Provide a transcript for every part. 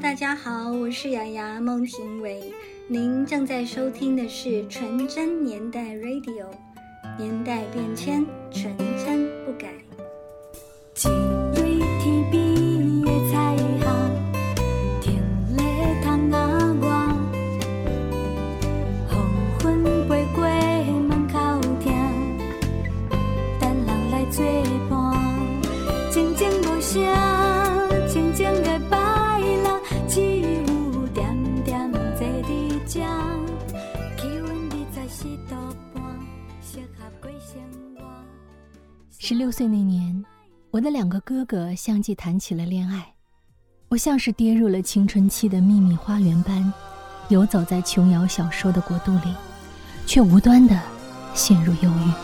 大家好，我是雅雅孟庭苇，您正在收听的是纯真年代 Radio，年代变迁，纯真两个哥哥相继谈起了恋爱，我像是跌入了青春期的秘密花园般，游走在琼瑶小说的国度里，却无端的陷入忧郁。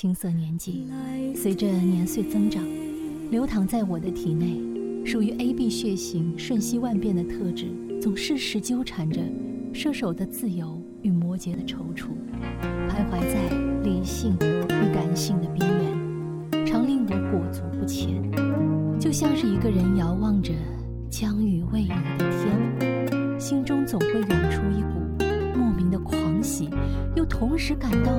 青涩年纪，随着年岁增长，流淌在我的体内，属于 A B 血型瞬息万变的特质，总是时纠缠着射手的自由与摩羯的踌躇，徘徊在理性与感性的边缘，常令我裹足不前。就像是一个人遥望着将雨未雨的天，心中总会涌出一股莫名的狂喜，又同时感到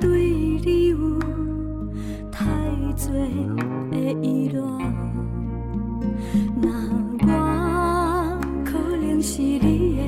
对你有太多的依赖，那我可能是你的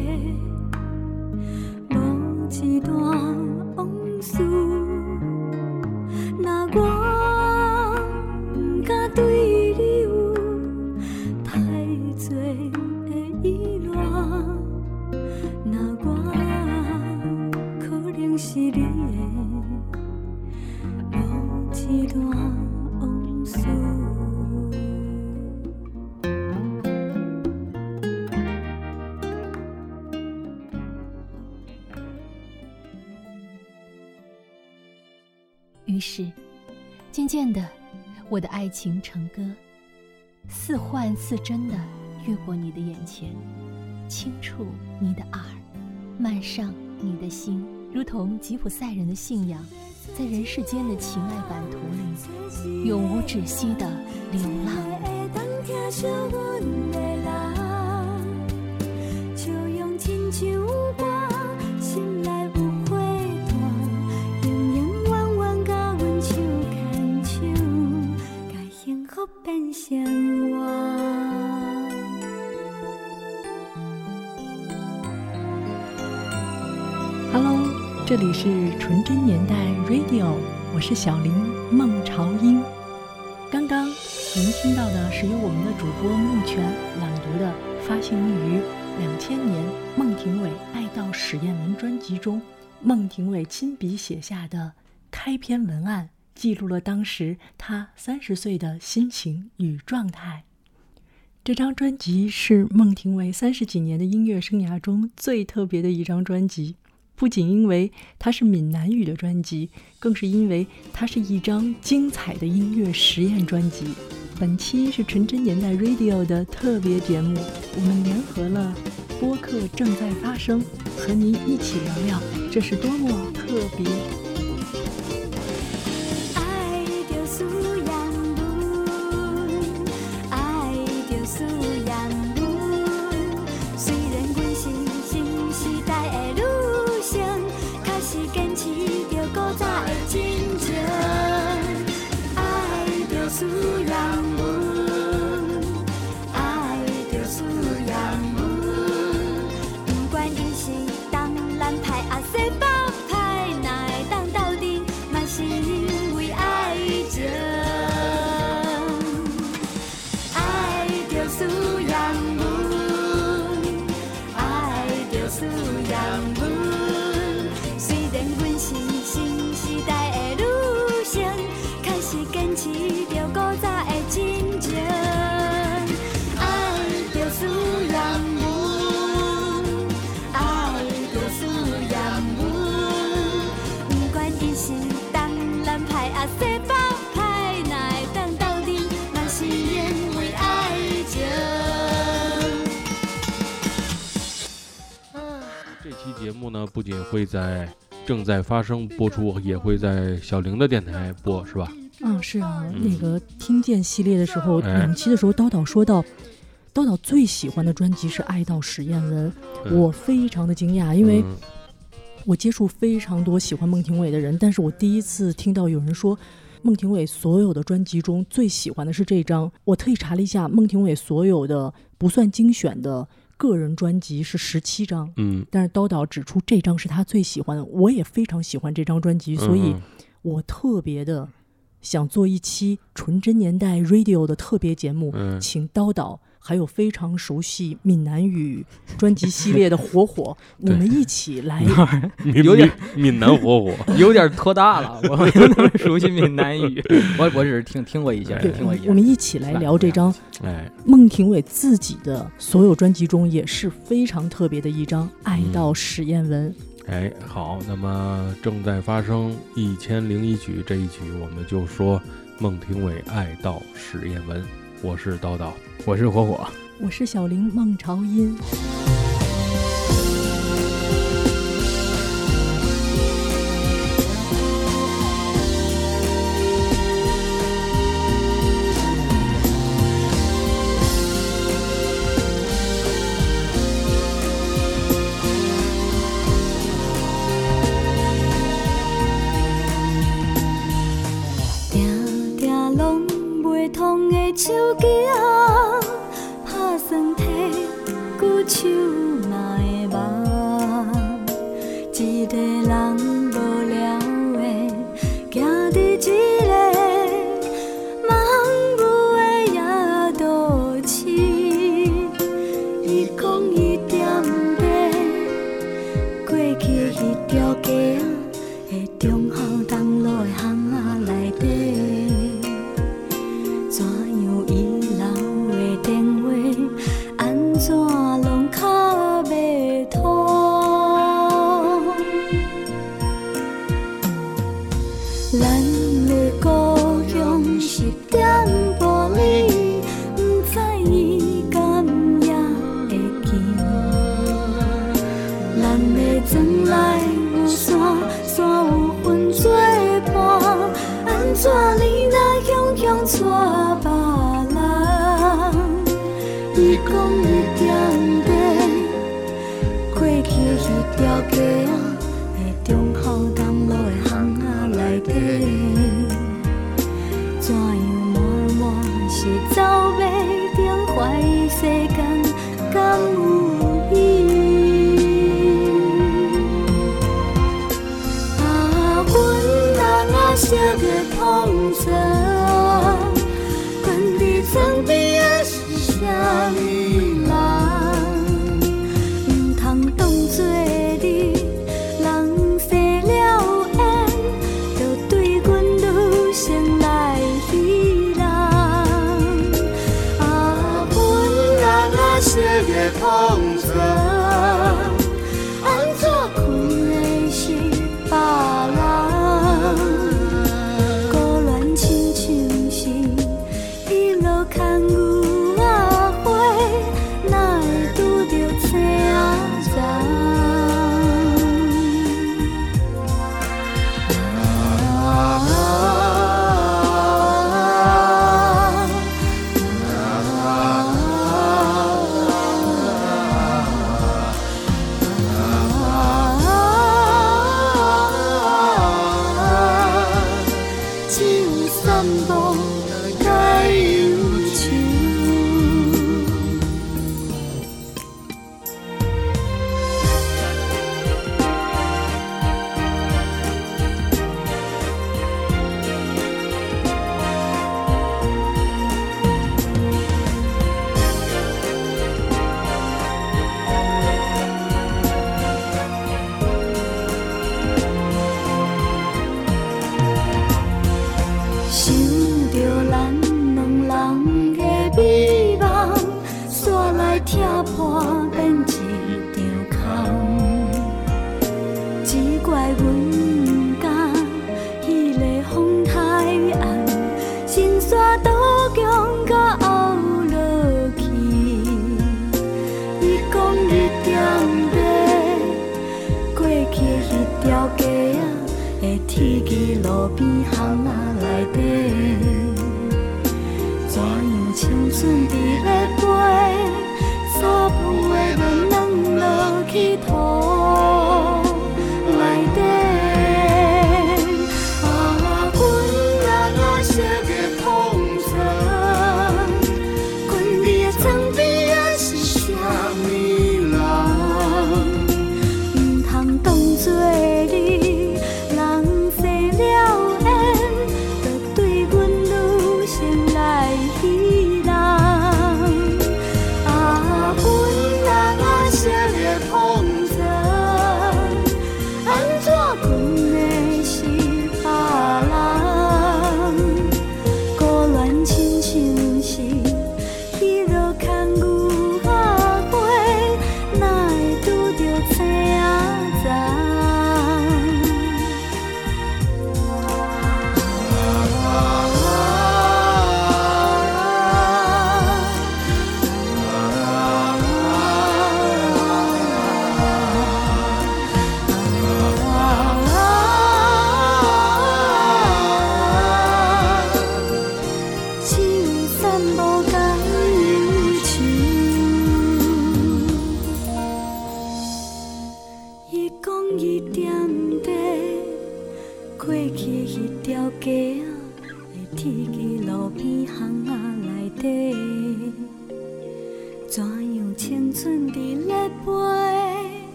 于是，渐渐的，我的爱情成歌，似幻似真的越过你的眼前，轻触你的耳，漫上你的心，如同吉普赛人的信仰，在人世间的情爱版图里，永无止息的流浪。幸福变生活。Hello，这里是纯真年代 Radio，我是小林孟朝英。刚刚您听到的是由我们的主播木泉朗读的发行于两千年孟庭苇《爱到实验文》专辑中，孟庭苇亲笔写下的开篇文案，记录了当时他三十岁的心情与状态。这张专辑是孟庭苇三十几年的音乐生涯中最特别的一张专辑。不仅因为它是闽南语的专辑，更是因为它是一张精彩的音乐实验专辑。本期是纯真年代 Radio 的特别节目，我们联合了播客正在发生，和您一起聊聊这是多么特别。在正在发生播出，也会在小玲的电台播，是吧？嗯，是啊。那个听见系列的时候，两期的时候，叨叨说到，叨叨最喜欢的专辑是《爱到史艳文》，我非常的惊讶，因为我接触非常多喜欢孟庭苇的人，但是我第一次听到有人说孟庭苇所有的专辑中最喜欢的是这张。我特意查了一下，孟庭苇所有的不算精选的。个人专辑是十七张，嗯，但是刀导指出这张是他最喜欢的，我也非常喜欢这张专辑，所以我特别的想做一期纯真年代 Radio 的特别节目，请刀导。还有非常熟悉闽南语专辑系列的火火，我们一起来，有点闽南火火，有点拖大了。我没有那么熟悉闽南语，我我只是听听过一些，听过一些。我们一起来聊这张，哎，孟庭苇自己的所有专辑中也是非常特别的一张《爱到史艳文》。哎，好，那么正在发生一千零一曲这一曲，我们就说孟庭苇《爱到史艳文》。我是叨叨。我是火火，我是小玲孟朝音。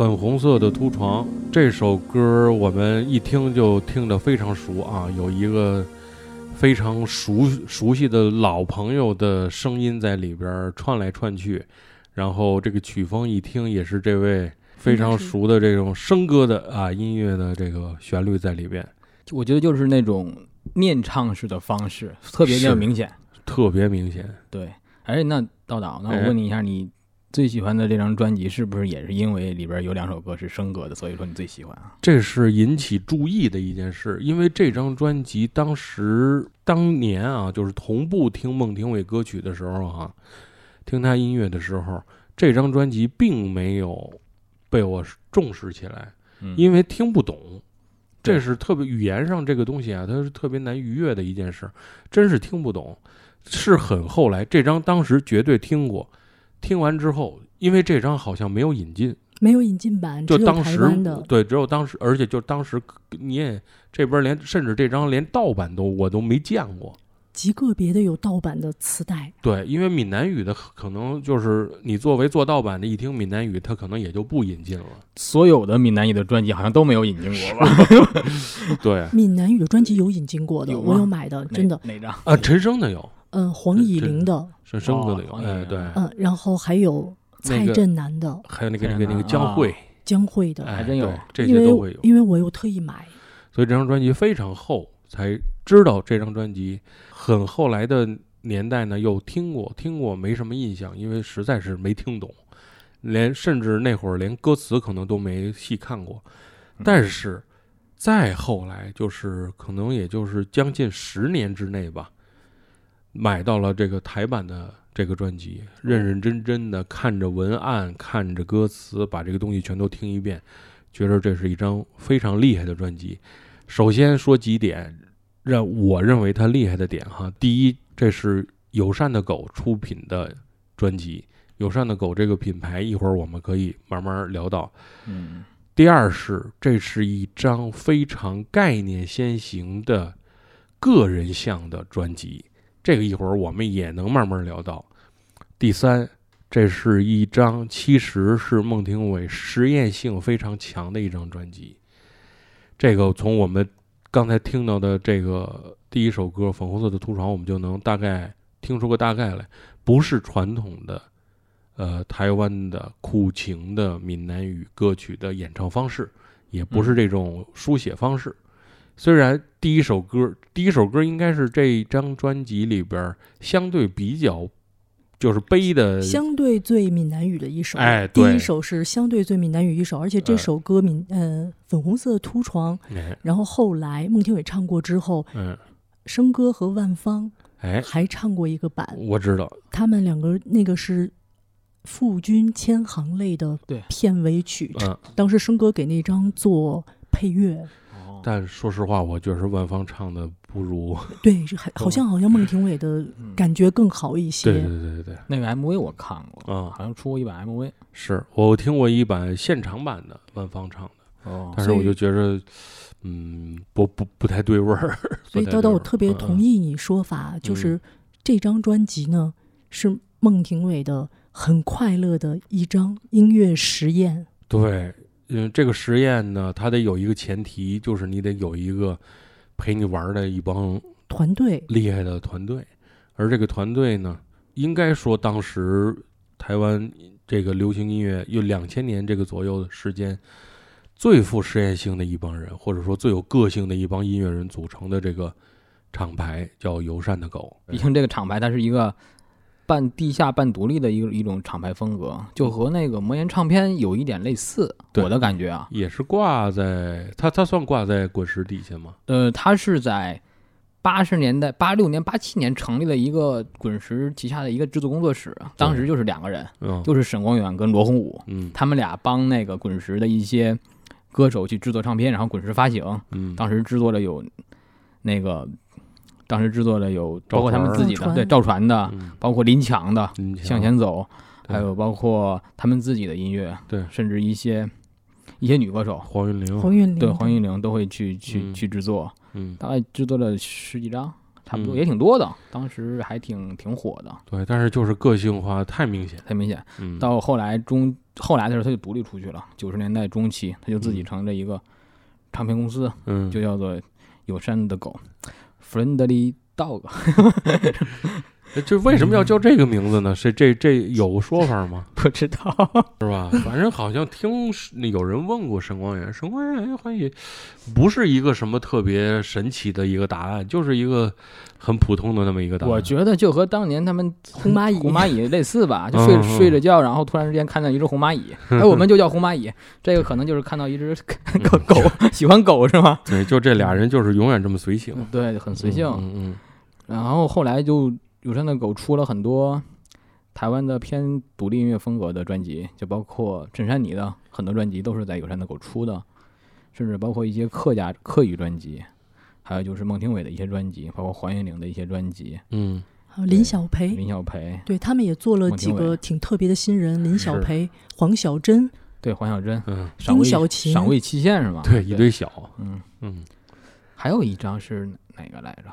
粉红色的凸床这首歌，我们一听就听得非常熟啊，有一个非常熟熟悉的老朋友的声音在里边儿串来串去，然后这个曲风一听也是这位非常熟的这种声歌的啊音乐的这个旋律在里边，我觉得就是那种念唱式的方式，特别的明显。特别明显。对，哎，那道导，那哎我问你一下，你最喜欢的这张专辑是不是也是因为里边有两首歌是升格的，所以说你最喜欢啊？这是引起注意的一件事，因为这张专辑当时当年啊，就是同步听孟庭苇歌曲的时候哈、听他音乐的时候，这张专辑并没有被我重视起来，嗯，因为听不懂。这是特别语言上这个东西啊，它是特别难逾越的一件事，真是听不懂。是很后来，这张当时绝对听过，听完之后，因为这张好像没有引进，没有引进版，只有台就当时湾的。对，只有当时，而且就当时你也这边连甚至这张连盗版都我都没见过。极个别的有盗版的磁带，对，因为闽南语的可能就是你作为做盗版的，一听闽南语，它可能也就不引进了。所有的闽南语的专辑好像都没有引进过吧？对闽南语的专辑有引进过的，有我有买的，真的。哪哪张？啊，陈升的有，嗯，黄以玲的，是生哥的有，哎，对，嗯，然后还有蔡振南的、还有那个那个那个啊江蕙，江蕙的，哎，还真有这些都会有。因为我又特意买，所以这张专辑非常厚，才知道这张专辑。很后来的年代呢，又听过，听过没什么印象，因为实在是没听懂，连甚至那会儿连歌词可能都没细看过。但是再后来，就是可能也就是将近十年之内吧，买到了这个台版的这个专辑，认认真真的看着文案，看着歌词，把这个东西全都听一遍，觉得这是一张非常厉害的专辑。首先说几点，让我认为它厉害的点哈。第一，这是友善的狗出品的专辑，友善的狗这个品牌，一会儿我们可以慢慢聊到。嗯，第二是，这是一张非常概念先行的个人向的专辑，这个一会儿我们也能慢慢聊到。第三，这是一张其实是孟庭苇实验性非常强的一张专辑。这个从我们刚才听到的这个第一首歌《粉红色的图床》，我们就能大概听出个大概来，不是传统的。呃，台湾的苦情的闽南语歌曲的演唱方式，也不是这种书写方式。虽然第一首歌，第一首歌应该是这张专辑里边相对比较就是悲的，相对最闽南语的一首。哎，对。第一首是相对最闽南语一首，而且这嗯首歌闽呃粉红色的凸床，哎。然后后来孟庭苇唱过之后，嗯，笙歌和万芳哎，还唱过一个版，我知道，他们两个那个是傅君千行泪的片尾曲，嗯，当时生哥给那张做配乐，哦，但说实话，我觉得万芳唱的不如，对，是还好像好像孟庭苇的嗯感觉更好一些。对对对对对，那个 MV 我看过，啊、好像出过一版 MV。是我听过一版现场版的万芳唱的，哦但是我就觉着，嗯，不不不太对味儿。所以叨叨我特别嗯同意你说法，就是这张专辑呢是孟庭苇的很快乐的一张音乐实验。对，嗯，这个实验呢，它得有一个前提，就是你得有一个陪你玩的一帮团队厉害的团队，而这个团队呢，应该说当时台湾这个流行音乐有两千年这个左右的时间，最富实验性的一帮人，或者说最有个性的一帮音乐人组成的这个厂牌叫友善的狗。毕竟这个厂牌它是一个半地下半独立的一个一种厂牌风格，就和那个魔岩唱片有一点类似，我的感觉啊。也是挂在它，它算挂在滚石底下吗？呃，它是在八十年代、八六年、八七年成立了一个滚石旗下的一个制作工作室，当时就是两个人，嗯，就是沈光远跟罗洪武，嗯他们俩帮那个滚石的一些歌手去制作唱片，然后滚石发行。嗯，当时制作了有那个，当时制作的有包括他们自己的对赵传的，嗯。包括林强的嗯《向前走》，还有包括他们自己的音乐，对。甚至一些一些女歌手，黄韵玲，黄韵玲。对黄韵玲都会去去嗯。去制作，嗯，大概制作了十几张，差不多嗯。也挺多的，当时还挺挺火的，对，但是就是个性化太明显。太明显。嗯，到后来中后来的时候，他就独立出去了。九十年代中期，他就自己嗯。成立了一个唱片公司，嗯，就叫做友善的狗 （Friendly Dog）。哎这为什么要叫这个名字呢？是这这有说法吗？不知道，是吧？反正好像听是有人问过神光源，神光源好像也不是一个什么特别神奇的一个答案，就是一个很普通的那么一个答案。我觉得就和当年他们 红蚂蚁红蚂蚁类似吧，就睡睡着觉，然后突然之间看到一只红蚂蚁，哎，我们就叫红蚂蚁。这个可能就是看到一只狗狗，喜欢狗是吗？对，就这俩人就是永远这么随性，对，很随性。嗯嗯然后后来就友善的狗出了很多台湾的偏独立音乐风格的专辑，就包括陈珊妮的很多专辑都是在友善的狗出的，甚至包括一些客家客语专辑，还有就是孟庭苇的一些专辑，包括黄韵玲的一些专辑，嗯还有林小培，林小培，对他们也做了几个挺特别的新人，林小培、黄小珍，对黄小珍，嗯。赏味小琴。赏味期限是吧？对，一堆小，嗯，嗯。还有一张是哪个来着？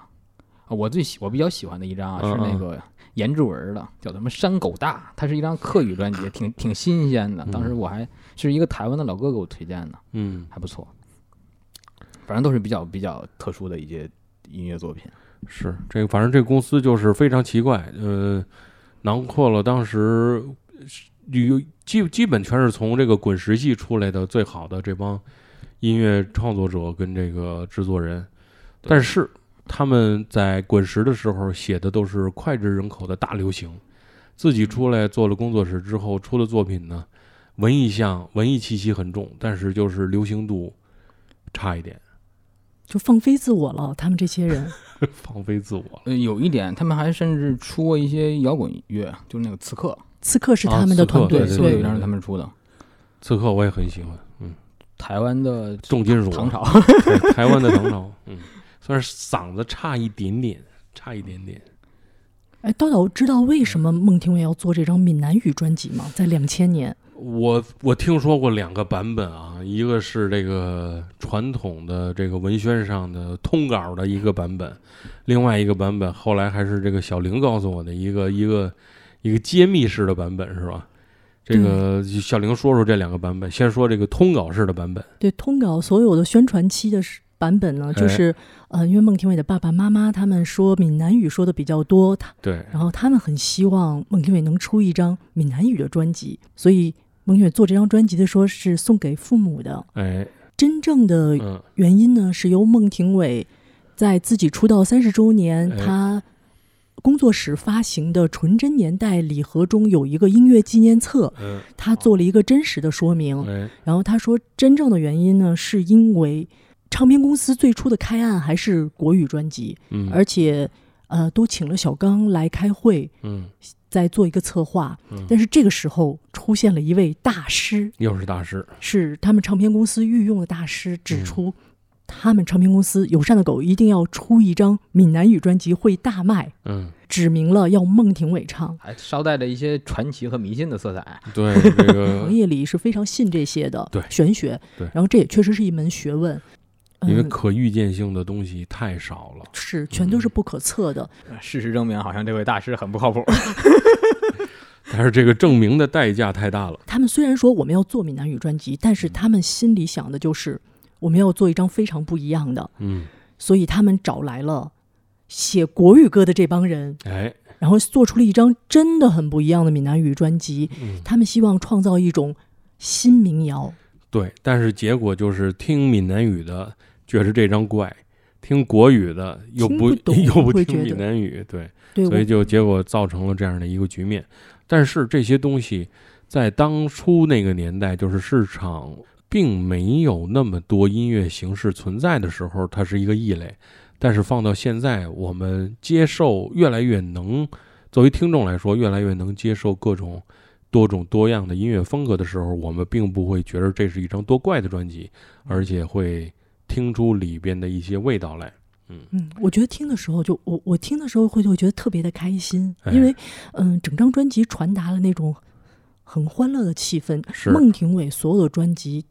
啊，我最喜我比较喜欢的一张啊，是那个颜志文的，叫什么《山狗大》，它是一张客语专辑，挺挺新鲜的。当时嗯我还是一个台湾的老哥给我推荐的，嗯，还不错。反正都是比较比较特殊的一些音乐作品。是这个，反正这个公司就是非常奇怪，呃，囊括了当时有基基本全是从这个滚石系出来的最好的这帮音乐创作者跟这个制作人，但是他们在滚石的时候写的都是脍炙人口的大流行，自己出来做了工作室之后出的作品呢，文艺向文艺气息很重，但是就是流行度差一点，就放飞自我了。他们这些人，放飞自我。了。呃，有一点，他们还甚至出过一些摇滚乐，就是那个刺客，刺客是啊他们的团队，对对刺客有一张是他们出的，刺客我也很喜欢，嗯，台湾的重金属唐朝。对台湾的唐朝，嗯，算是嗓子差一点点，差一点点。哎，叨叨知道为什么孟庭苇要做这张闽南语专辑吗？在两千年，我我听说过两个版本啊，一个是这个传统的这个文宣上的通稿的一个版本，另外一个版本后来还是这个小玲告诉我的一个一个一个揭秘式的版本是吧？这个小玲说说这两个版本，先说这个通稿式的版本，对通稿所有的宣传期的时版本呢，就哎是、呃，因为孟庭苇的爸爸妈妈他们说闽南语说的比较多，他对，然后他们很希望孟庭苇能出一张闽南语的专辑，所以孟庭苇做这张专辑的说是送给父母的。哎，真正的嗯原因呢，是由孟庭苇在自己出道三十周年，哎他工作室发行的《纯真年代》礼盒中有一个音乐纪念册，嗯，他做了一个真实的说明。哎，然后他说，真正的原因呢，是因为唱片公司最初的开案还是国语专辑，嗯，而且呃，都请了小刚来开会，嗯。在做一个策划。嗯，但是这个时候出现了一位大师，又是大师，是他们唱片公司御用的大师，嗯。指出他们唱片公司友善的狗一定要出一张闽南语专辑会大卖，嗯，指明了要孟庭苇唱。还捎带着一些传奇和迷信的色彩。对这个 行，业里是非常信这些的，对。玄学。对。然后这也确实是一门学问，因为嗯可预见性的东西太少了。是全都是不可测的。事实证明，好像这位大师很不靠谱。但是这个证明的代价太大了。他们虽然说我们要做闽南语专辑，但是他们心里想的就是我们要做一张非常不一样的，嗯，所以他们找来了写国语歌的这帮人，哎，然后做出了一张真的很不一样的闽南语专辑。嗯，他们希望创造一种新民谣，对。但是结果就是听闽南语的觉着这张怪，听国语的又听不又不听闽南语，对，对，所以就结果造成了这样的一个局面。但是这些东西在当初那个年代，就是市场并没有那么多音乐形式存在的时候，它是一个异类。但是放到现在，我们接受越来越能，作为听众来说，越来越能接受各种多种多样的音乐风格的时候，我们并不会觉得这是一张多怪的专辑，而且会听出里边的一些味道来。嗯嗯，我觉得听的时候就我我听的时候会就会觉得特别的开心，哎因为嗯，整张专辑传达了那种很欢乐的气氛。是孟庭苇所有的专辑，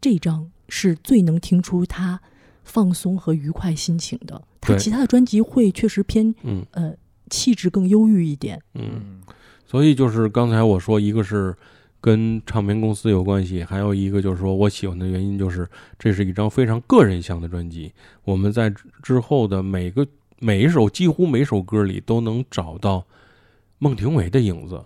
这张是最能听出他放松和愉快心情的。他其他的专辑会确实偏嗯呃气质更忧郁一点。嗯。嗯，所以就是刚才我说，一个是跟唱片公司有关系，还有一个就是说我喜欢的原因，就是这是一张非常个人向的专辑。我们在之之后的每个每一首几乎每首歌里都能找到孟庭苇的影子，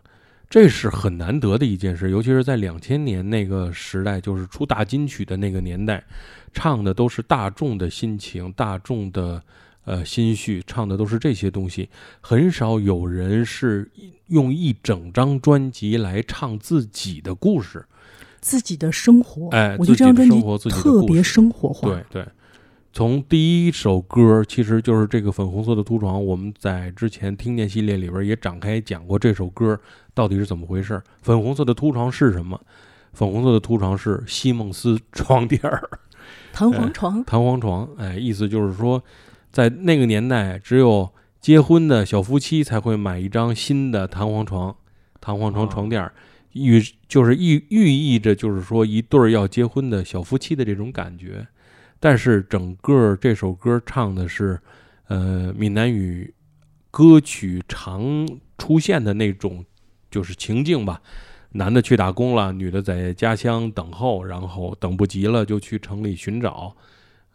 这是很难得的一件事，尤其是在两千年那个时代，就是出大金曲的那个年代，唱的都是大众的心情、大众的呃心绪，唱的都是这些东西。很少有人是用一整张专辑来唱自己的故事。自己的生活，哎我觉得这张专辑自己的生活自己的特别生活化。对对，从第一首歌其实就是这个粉红色的凸床，我们在之前听见系列里边也展开讲过这首歌到底是怎么回事。粉红色的凸床是什么？粉红色的凸床是西蒙斯床垫儿。弹簧床，弹簧床，哎，意思就是说，在那个年代，只有结婚的小夫妻才会买一张新的弹簧床，弹簧床哦床垫儿，寓就是寓寓意着就是说一对儿要结婚的小夫妻的这种感觉。但是整个这首歌唱的是，呃，闽南语歌曲常出现的那种就是情境吧。男的去打工了，女的在家乡等候，然后等不及了就去城里寻找，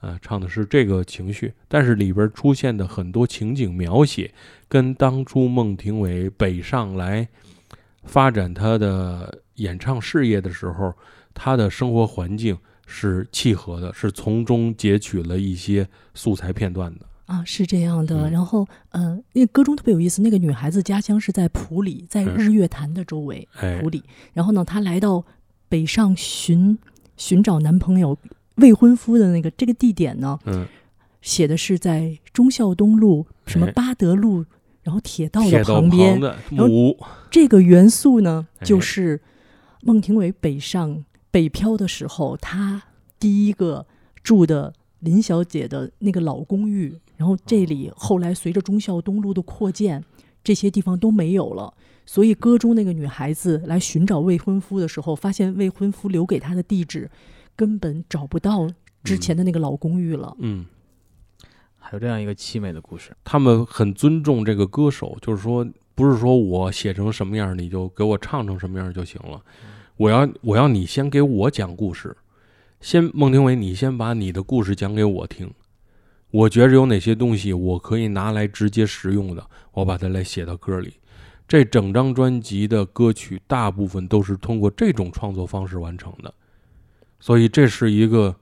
呃，唱的是这个情绪。但是里边出现的很多情景描写，跟当初孟庭苇北上来发展他的演唱事业的时候，他的生活环境是契合的，是从中截取了一些素材片段的。啊，是这样的。嗯然后，呃，那个歌中特别有意思，那个女孩子家乡是在普里，在嗯日月潭的周围，哎普，里。然后呢，她来到北上寻寻找男朋友未婚夫的那个这个地点呢，嗯，写的是在忠孝东路什么哎八德路，然后铁道的旁边。的然后木屋，这个元素呢，哎就是孟庭苇北上北漂的时候，她第一个住的林小姐的那个老公寓。然后这里后来随着忠孝东路的扩建，这些地方都没有了。所以歌中那个女孩子来寻找未婚夫的时候，发现未婚夫留给她的地址根本找不到之前的那个老公寓了。嗯。还有这样一个凄美的故事。他们很尊重这个歌手，就是说，不是说我写成什么样，你就给我唱成什么样就行了。我要我要你先给我讲故事，先孟庭苇，你先把你的故事讲给我听。我觉着有哪些东西我可以拿来直接实用的，我把它来写到歌里。这整张专辑的歌曲大部分都是通过这种创作方式完成的，所以这是一个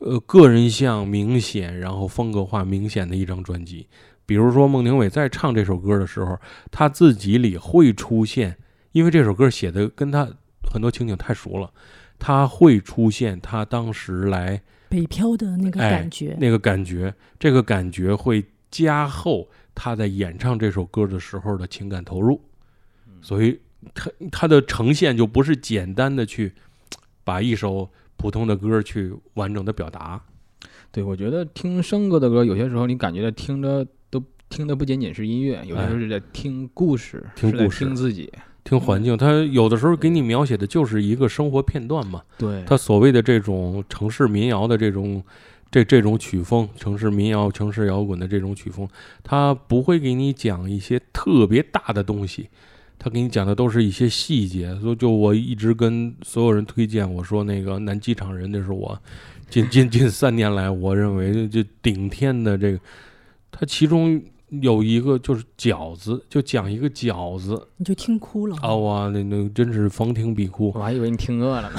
呃个人像明显，然后风格化明显的一张专辑。比如说孟庭苇在唱这首歌的时候，他自己里会出现，因为这首歌写的跟他很多情景太熟了，他会出现他当时来北漂的那个哎感觉，那个感觉，这个感觉会加厚他在演唱这首歌的时候的情感投入，所以他他的呈现就不是简单的去把一首普通的歌去完整的表达，对，我觉得听生哥的歌，有些时候你感觉到听着都听的不仅仅是音乐，有些时候是在听故事，听故事听自己。听环境，他有的时候给你描写的就是一个生活片段嘛。对，他所谓的这种城市民谣的这种这这种曲风，城市民谣、城市摇滚的这种曲风，他不会给你讲一些特别大的东西，他给你讲的都是一些细节。所以就我一直跟所有人推荐，我说那个南机场人，那是我近近近三年来我认为就顶天的这个，他其中。有一个就是饺子，就讲一个饺子你就听哭了。啊哇，那那真是逢听必哭。我还以为你听饿了呢。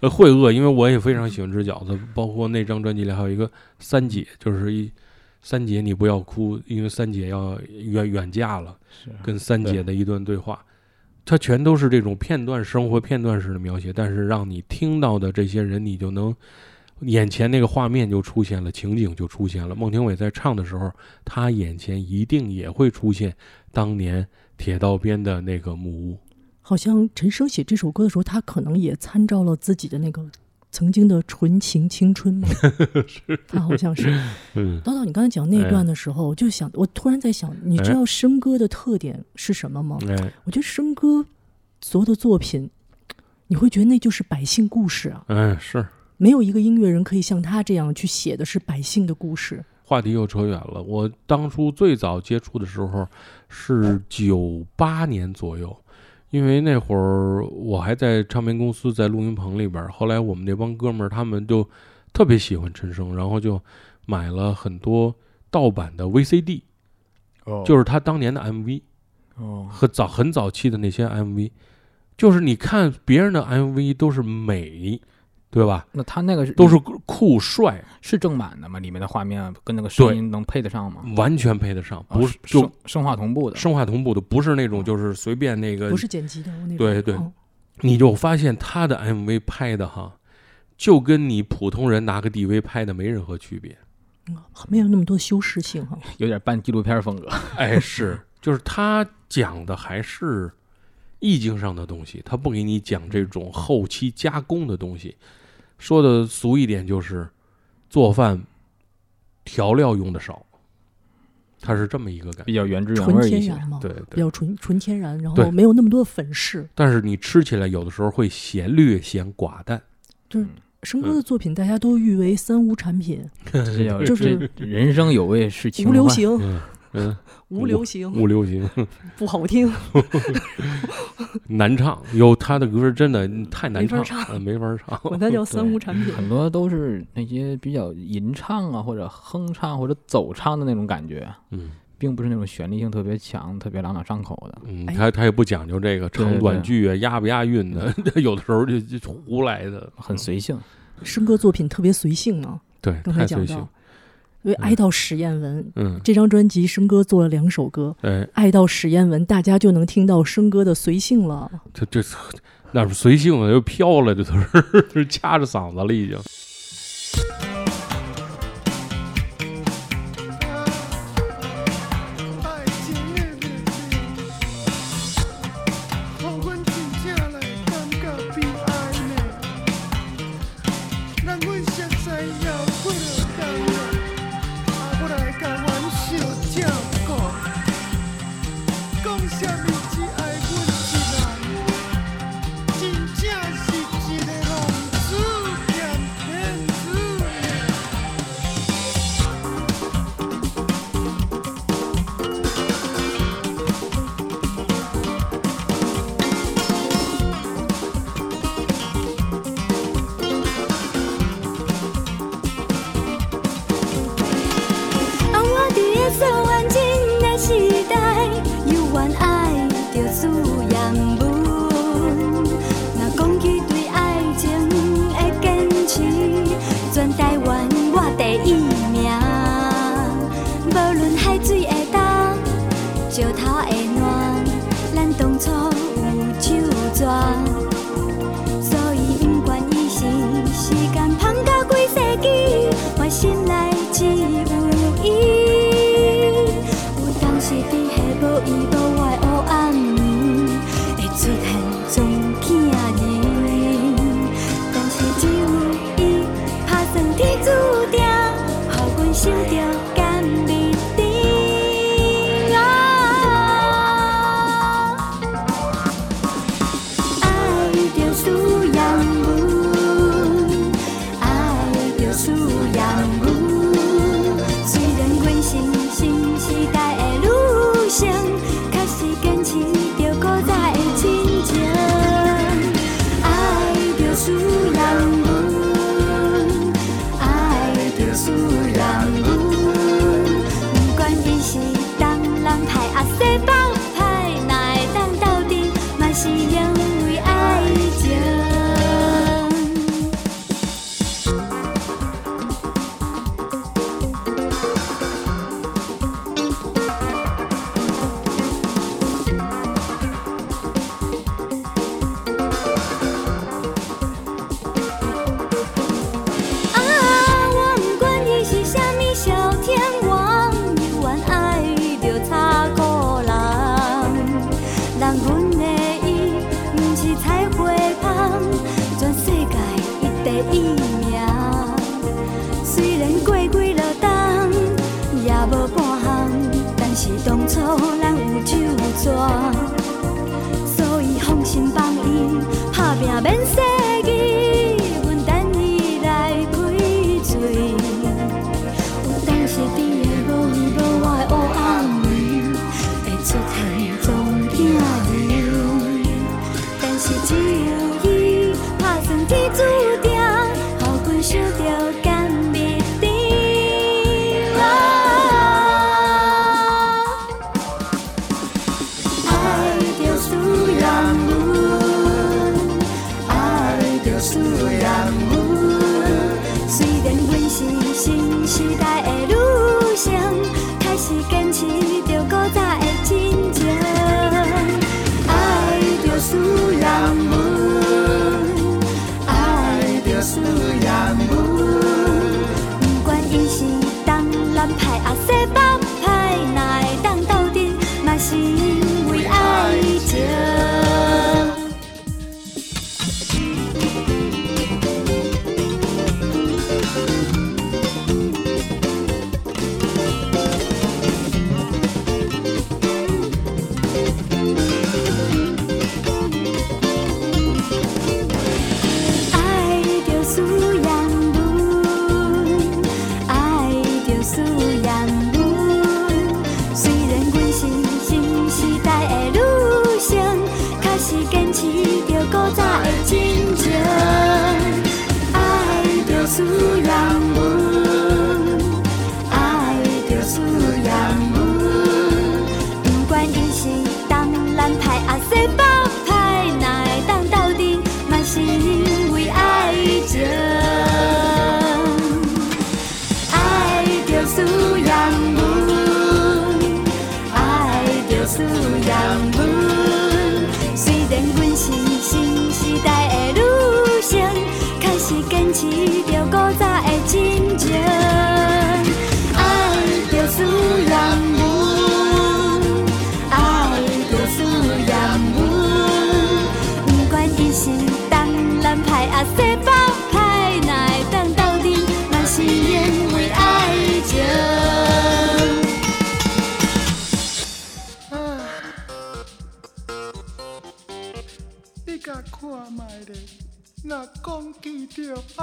呃，会饿，因为我也非常喜欢吃饺子，包括那张专辑里还有一个三姐，就是一三姐你不要哭，因为三姐要远远嫁了，是跟三姐的一段对话，它全都是这种片段生活片段式的描写，但是让你听到的这些人，你就能眼前那个画面就出现了，情景就出现了。孟庭苇在唱的时候，她眼前一定也会出现当年铁道边的那个木屋。好像陈升写这首歌的时候，他可能也参照了自己的那个曾经的纯情青春吗。他好像是。嗯，叨叨，你刚才讲那段的时候，我就想，我突然在想，你知道笙哥的特点是什么吗？哎，我觉得笙哥所有的作品，你会觉得那就是百姓故事啊。哎，是。没有一个音乐人可以像他这样去写的是百姓的故事。话题又扯远了。我当初最早接触的时候是九八年左右，因为那会儿我还在唱片公司，在录音棚里边儿。后来我们那帮哥们儿他们就特别喜欢陈升，然后就买了很多盗版的 VCD，哦就是他当年的 MV 哦，和早很早期的那些 MV，就是你看别人的 MV 都是美，对吧？那他那个是都是酷帅，是正版的吗？里面的画面跟那个声音能配得上吗？完全配得上，哦不是就生化同步的。生化同步的，不是那种就是随便那个不是剪辑的那种。对对嗯你就发现他的 MV 拍的哈，就跟你普通人拿个 DV 拍的没任何区别。嗯没有那么多修饰性哈。有点半纪录片风格。哎，是，就是他讲的还是意境上的东西，他不给你讲这种后期加工的东西。说的俗一点就是，做饭调料用的少，它是这么一个感觉。比较原汁原纯味一些。天然嘛，对比，较纯纯天然，然对后没有那么多的粉饰。但是你吃起来有的时候会嫌略显寡淡。就是生哥的作品，大家都誉为三无产品：这 叫就是这人生有味是情怀。无流行、嗯嗯，无流行、无流行。不好听。难唱，有他的歌真的太难没法唱，没法唱。管它叫三无产品。很多都是那些比较吟唱啊，或者哼唱或者走唱的那种感觉，嗯并不是那种旋律性特别强、特别朗朗上口的。嗯，哎他他也不讲究这个长对对对短句啊，押不押韵的，有的时候就就胡来的，很随性。生哥作品特别随性啊，对，刚才太随性讲到。，因为《爱到史艳文》嗯，这张专辑，生哥做了两首歌，哎，《爱到史艳文》，大家就能听到生哥的随性了。这这那是随性了，又飘了，这都是 掐着嗓子了，已经。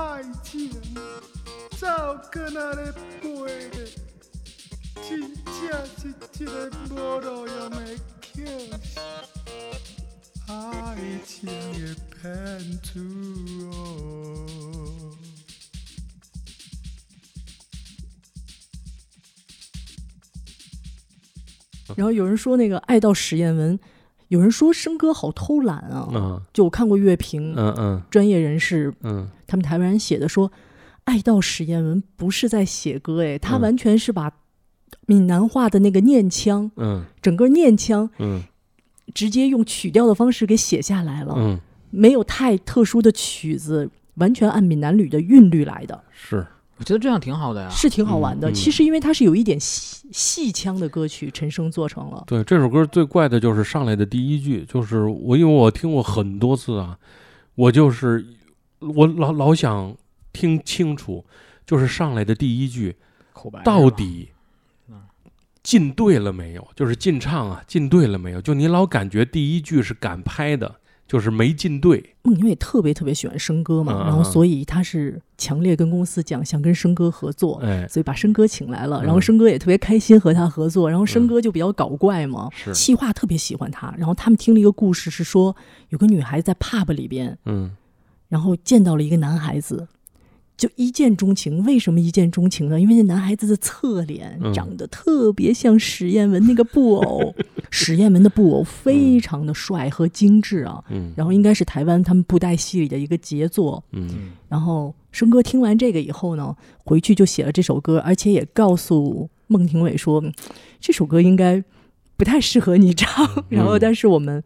爱情，早搁那咧飞咧，真正是一个无路用的巧事，爱情的骗子哦。然后有人说那个爱到史艳文，有人说生哥好偷懒啊。嗯就我看过乐评，嗯嗯。专业人士嗯。他们台湾人写的说，爱到史艳文不是在写歌，哎，他嗯。完全是把闽南话的那个念腔，嗯。整个念腔嗯。直接用曲调的方式给写下来了，嗯，没有太特殊的曲子，完全按闽南语的韵律来的，是我觉得这样挺好的呀。是挺好玩的。其实因为它是有一点戏戏腔的歌曲，陈升做成了。对这首歌最怪的就是上来的第一句，就是我因为我听过很多次啊，我就是我老老想听清楚，就是上来的第一句口白到底嗯进对了没有？就是进唱啊，进对了没有？就你老感觉第一句是敢拍的，就是没进队。孟庭苇特别特别喜欢生哥嘛，然后所以他是强烈跟公司讲想跟生哥合作，哎，所以把生哥请来了，嗯然后生哥也特别开心和他合作，然后生哥就比较搞怪嘛，是。气话特别喜欢他，然后他们听了一个故事是说有个女孩子在 pub 里边，嗯。然后见到了一个男孩子。就一见钟情，为什么一见钟情呢？因为那男孩子的侧脸嗯长得特别像史艳文那个布偶，史艳文的布偶非常的帅和精致啊。嗯然后应该是台湾他们布袋戏里的一个杰作。嗯然后生哥听完这个以后呢，回去就写了这首歌，而且也告诉孟庭苇说，嗯这首歌应该不太适合你唱，然后但是我们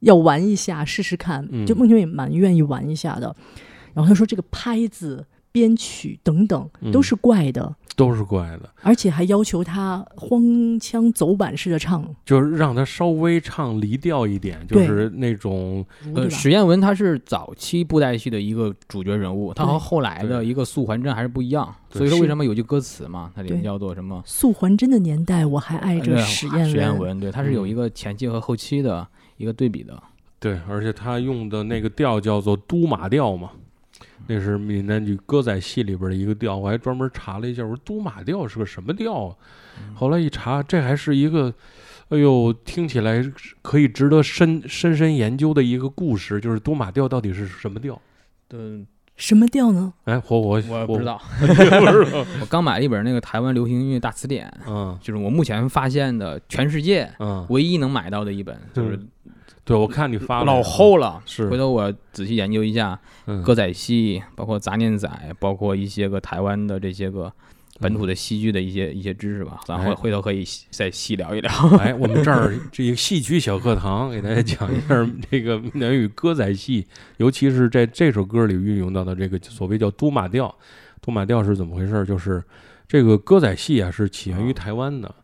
要玩一下试试看。嗯就孟庭苇蛮愿意玩一下的。然后他说这个拍子编曲等等嗯都是怪的，都是怪的，而且还要求他荒腔走板式的唱，就是让他稍微唱离调一点，就是那种呃，史艳文他是早期布袋戏的一个主角人物，他和后来的一个素还真还是不一样。所以说为什么有句歌词嘛，它里面叫做什么？素还真的年代，我还爱着呃史艳史艳文。对，他是有嗯一个前期和后期的一个对比的。对，而且他用的那个调叫做都马调嘛，那是闽南语歌仔戏里边的一个调。我还专门查了一下，我说都马调是个什么调啊？后来一查，这还是一个，哎呦，听起来可以值得深深深研究的一个故事，就是都马调到底是什么调？对，什么调呢？哎，我我，我不知道，不知道，我刚买了一本那个台湾流行音乐大词典，嗯就是我目前发现的全世界嗯，唯一能买到的一本，就是对，我看你发了老厚了。是回头我仔细研究一下嗯歌仔戏，包括杂念仔，包括一些个台湾的这些个本土的戏剧的一些一些知识吧，咱回哎回头可以再细聊一聊。哎，我们这儿这一个戏曲小课堂，给大家讲一下这个闽南语歌仔戏，尤其是在这首歌里运用到的这个所谓叫都马调。都马调是怎么回事？就是这个歌仔戏啊，是起源于台湾的，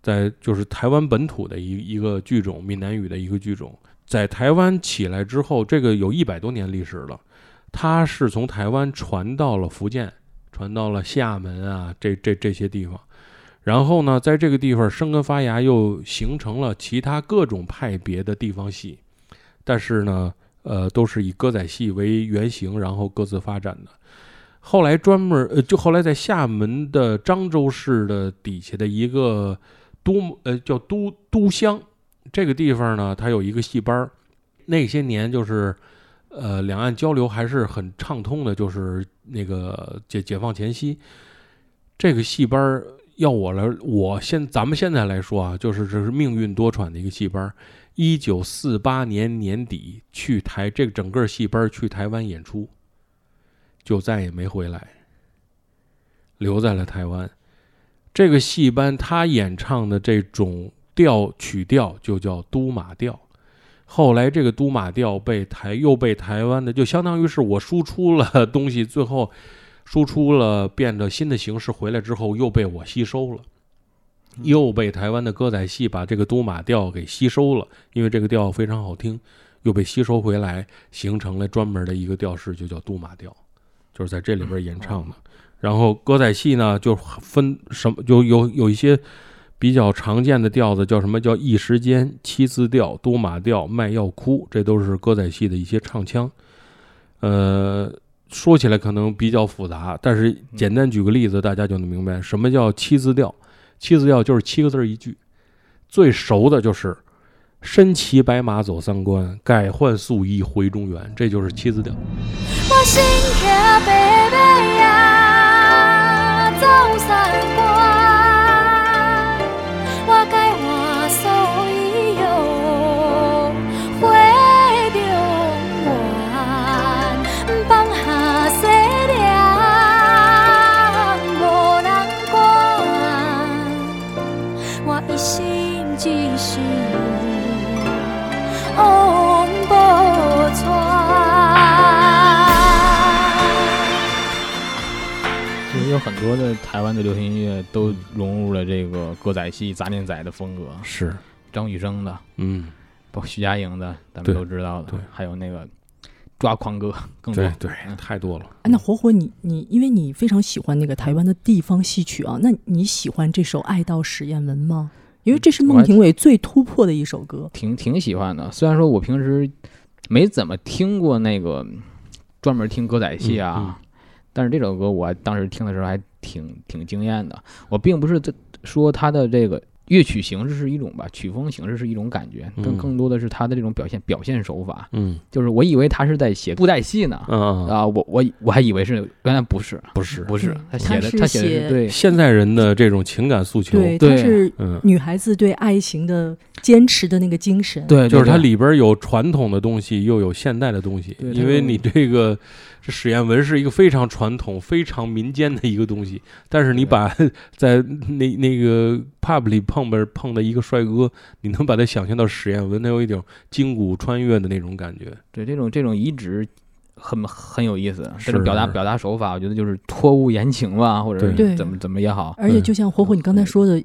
在就是台湾本土的一一个剧种，闽南语的一个剧种，在台湾起来之后，这个有一百多年历史了。它是从台湾传到了福建，传到了厦门啊，这这这些地方。然后呢，在这个地方生根发芽，又形成了其他各种派别的地方戏，但是呢，呃，都是以歌仔戏为原型，然后各自发展的。后来专门呃，就后来在厦门的漳州市的底下的一个都呃叫都都乡这个地方呢，它有一个戏班。那些年就是呃两岸交流还是很畅通的，就是那个解解放前夕，这个戏班要我来，我现咱们现在来说啊，就是这是命运多舛的一个戏班儿。一九四八年年底去台，这个整个戏班去台湾演出，就再也没回来，留在了台湾。这个戏班他演唱的这种调曲调就叫都马调。后来这个都马调被台又被台湾的，就相当于是我输出了东西，最后输出了变得新的形式回来之后，又被我吸收了，又被台湾的歌仔戏把这个都马调给吸收了，因为这个调非常好听，又被吸收回来，形成了专门的一个调式，就叫都马调，就是在这里边演唱的。然后歌仔戏呢，就分什么，就有有一些比较常见的调子，叫什么叫一时间、七字调、都马调、卖药哭，这都是歌仔戏的一些唱腔。呃，说起来可能比较复杂，但是简单举个例子，大家就能明白什么叫七字调。七字调就是七个字一句，最熟的就是“身骑白马走三关，改换素衣回中原”，这就是七字调。我身骑白马呀，走三关，往无传。其实有很多的台湾的流行音乐都融入了这个歌仔戏、杂念仔的风格，是，张雨生的，嗯，包括徐佳莹的，咱们都知道的对，还有那个抓狂哥更多对。对，嗯太多了。哎那火火你，你因为你非常喜欢那个台湾的地方戏曲啊，那你喜欢这首《爱到史艳文》吗？因为这是孟庭苇最突破的一首歌。挺挺喜欢的。虽然说我平时没怎么听过那个专门听歌仔戏啊，嗯嗯但是这首歌我当时听的时候还挺挺惊艳的。我并不是在说他的这个乐曲形式是一种吧，曲风形式是一种感觉，更嗯。更多的是他的这种表现表现手法。嗯。就是我以为他是在写布袋戏呢，嗯嗯，啊，我我我还以为是，原来不是，不是，不是。对，他写的他写的对。现在人的这种情感诉求，对，他是嗯，女孩子对爱情的坚持的那个精神。对，就是它里边有传统的东西，又有现代的东西。因为你这个这史艳文是一个非常传统、非常民间的一个东西，但是你把 在那那个 pub 里碰边碰的一个帅哥，你能把他想象到史艳文，他有一种筋骨穿越的那种感觉。对这种这种移植很很有意思。这是种表达表达手法，我觉得就是托物言情吧，或者怎么怎么也好。而且就像火火你刚才说的，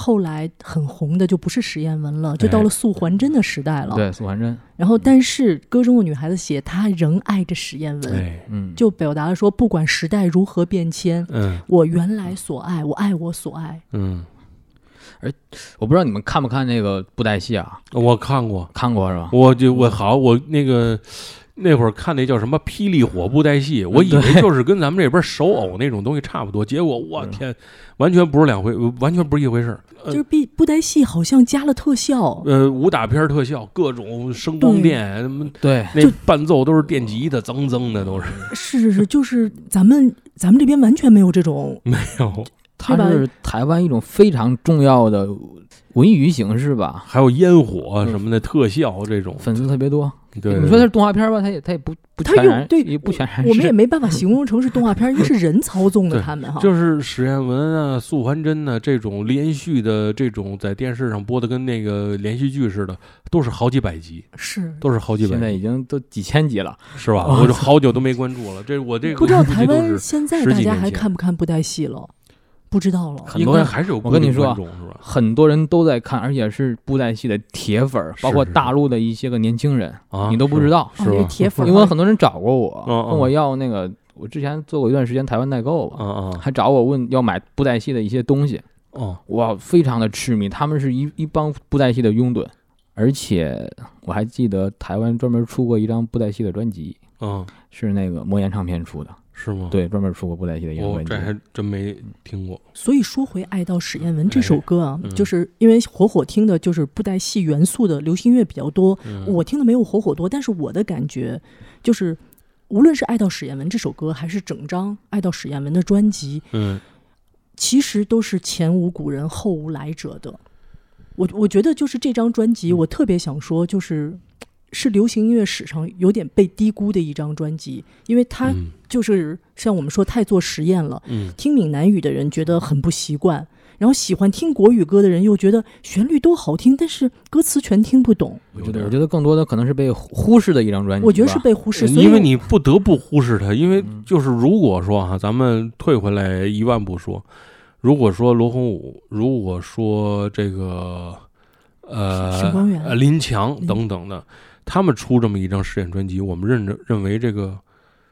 后来很红的就不是史艳文了，就到了素还真的时代了。对，素还真，然后，但是歌中的女孩子写她仍爱着史艳文，对，嗯，就表达了说，不管时代如何变迁，嗯我原来所爱，我爱我所爱。嗯，我不知道你们看不看那个布袋戏啊？我看过，看过是吧？我就我好，我那个那会儿看那叫什么霹雳火布袋戏，我以为就是跟咱们这边手偶那种东西差不多，结果我天，完全不是两回，完全不是一回事儿。呃就是布布袋戏好像加了特效，呃，武打片儿特效，各种声光电，什么对，那伴奏都是电吉他，增增的都是。是是是，就是咱们咱们这边完全没有这种，没有，它是台湾一种非常重要的文娱形式吧，还有烟火什么的特效这种，粉丝特别多。对，你说它是动画片吧，它也它也不不它全然，有对也不全然我们也。没办法形容成是动画片，因为是人操纵的他们哈。就是史艳文啊、素还真呐、这种连续的这种在电视上播的跟那个连续剧似的，都是好几百集，是都是好几百现在，已经都几千集了，是吧？我就好久都没关注了，这我这个不知道台湾是现在大家还看不看布袋戏了？不知道了。很多人应该还是有我跟你说啊固定观众是吧？很多人都在看，而且是布袋戏的铁粉儿，包括大陆的一些个年轻人，啊，你都不知道。哦因为是吧？铁粉因为很多人找过我，问我要那个，我之前做过一段时间台湾代购吧，嗯嗯。还找我问要买布袋戏的一些东西，哦，哇，非常的痴迷，他们是一一帮布袋戏的拥趸，而且我还记得台湾专门出过一张布袋戏的专辑，嗯，是那个魔岩唱片出的，是吗？，对，专门出过布袋戏的一张专辑。我这还真没听过。所以说回《爱到史艳文》这首歌啊，嗯就是因为火火听的就是布袋戏元素的流行乐比较多，嗯我听的没有火火多，但是我的感觉就是，无论是《爱到史艳文》这首歌，还是整张《爱到史艳文》的专辑，嗯其实都是前无古人后无来者的。我我觉得就是这张专嗯辑，我特别想说，就是是流行音乐史上有点被低估的一张专辑，因为它嗯就是像我们说太做实验了。嗯听闽南语的人觉得很不习惯，然后喜欢听国语歌的人又觉得旋律都好听，但是歌词全听不懂。我觉得，我觉得更多的可能是被忽视的一张专辑。我觉得是被忽视，因为你不得不忽视它，因为嗯就是如果说哈，咱们退回来一万步说，如果说罗红武，如果说这个呃沈光远呃林强等等的，他们出这么一张实验专辑，我们认着认为这个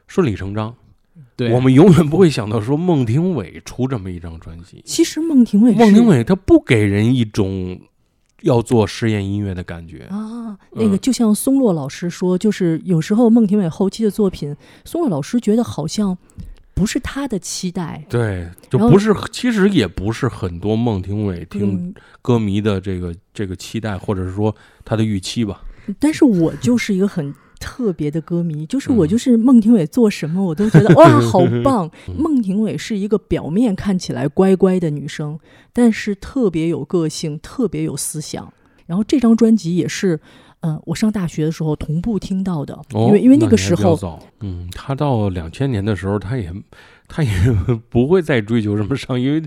顺理成章，对我们永远不会想到说孟庭苇出这么一张专辑。其实孟庭苇孟庭苇他不给人一种要做实验音乐的感觉，啊，那个嗯就像松落老师说，就是有时候孟庭苇后期的作品，松落老师觉得好像不是他的期待。对，就不是，其实也不是很多孟庭苇听嗯，歌迷的这个这个期待，或者是说他的预期吧。但是我就是一个很特别的歌迷，就是我嗯就是孟庭苇做什么我都觉得哇 好棒。嗯孟庭苇是一个表面看起来乖乖的女生，但是特别有个性，特别有思想。然后这张专辑也是，嗯，我上大学的时候同步听到的，哦，因为因为那个时候嗯，他到两千年的时候，他也他也 不会再追求什么上，因为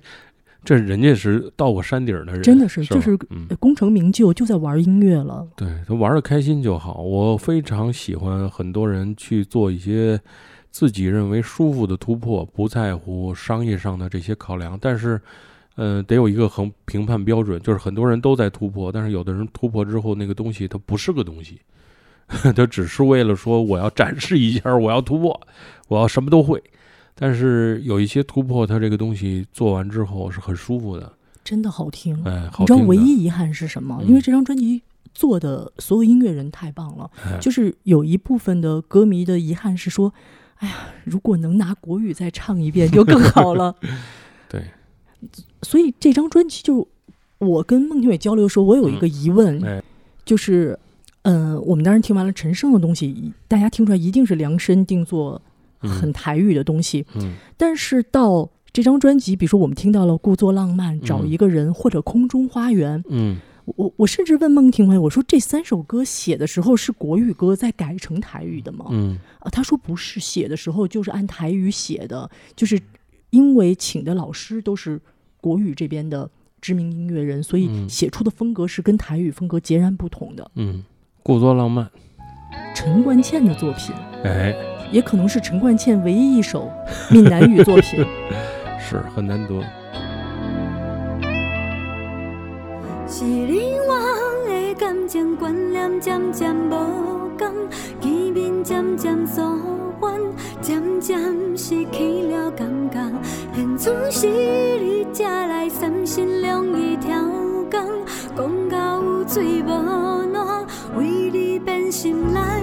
这人家是到过山顶的人，真的是是就是功成名就就在玩音乐了。对他玩的开心就好。我非常喜欢很多人去做一些自己认为舒服的突破，不在乎商业上的这些考量，但是。呃，得有一个衡评判标准，就是很多人都在突破，但是有的人突破之后，那个东西它不是个东西，它只是为了说我要展示一下，我要突破，我要什么都会。但是有一些突破，它这个东西做完之后是很舒服的，真的好听。哎，好你知道唯一遗憾是什么？嗯。因为这张专辑做的所有音乐人太棒了，哎。就是有一部分的歌迷的遗憾是说，哎呀，如果能拿国语再唱一遍就更好了。对，所以这张专辑就我跟孟庭苇交流的时候，我有一个疑问，哎，就是，嗯、我们当时听完了陈升的东西，大家听出来一定是量身定做、很嗯。台语的东西，嗯。但是到这张专辑，比如说我们听到了《故作浪漫》、找嗯一个人，或者《空中花园》，嗯。我我甚至问孟庭苇，我说这三首歌写的时候是国语歌再改成台语的吗？嗯。啊，他说不是，写的时候就是按台语写的，就是因为请的老师都是国语这边的知名音乐人，所以嗯。写出的风格是跟台语风格截然不同的。嗯，故作浪漫，陈冠茜的作品，哎，也可能是陈冠茜唯一一首闽南语作品。是很难得。是你我的感情观念渐渐无共，见面渐渐疏远，渐渐失去了感觉。现此时你才来三心两意挑工，讲到有水无暖，为你变心来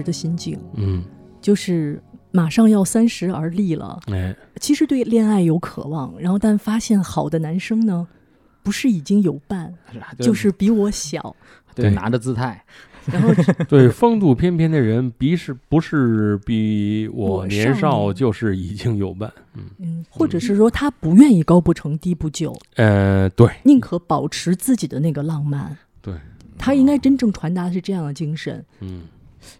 时的心境，嗯，就是马上要三十而立了，哎，其实对恋爱有渴望，然后但发现好的男生呢，不是已经有伴，就是比我小，对 对。拿着姿态，然后对，风度翩翩的人，比是不是比我我年。少就是已经有伴。嗯，嗯，或者是说他不愿意高不成低不就，呃，对，宁可保持自己的那个浪漫。对，他应该真正传达的是这样的精神。嗯，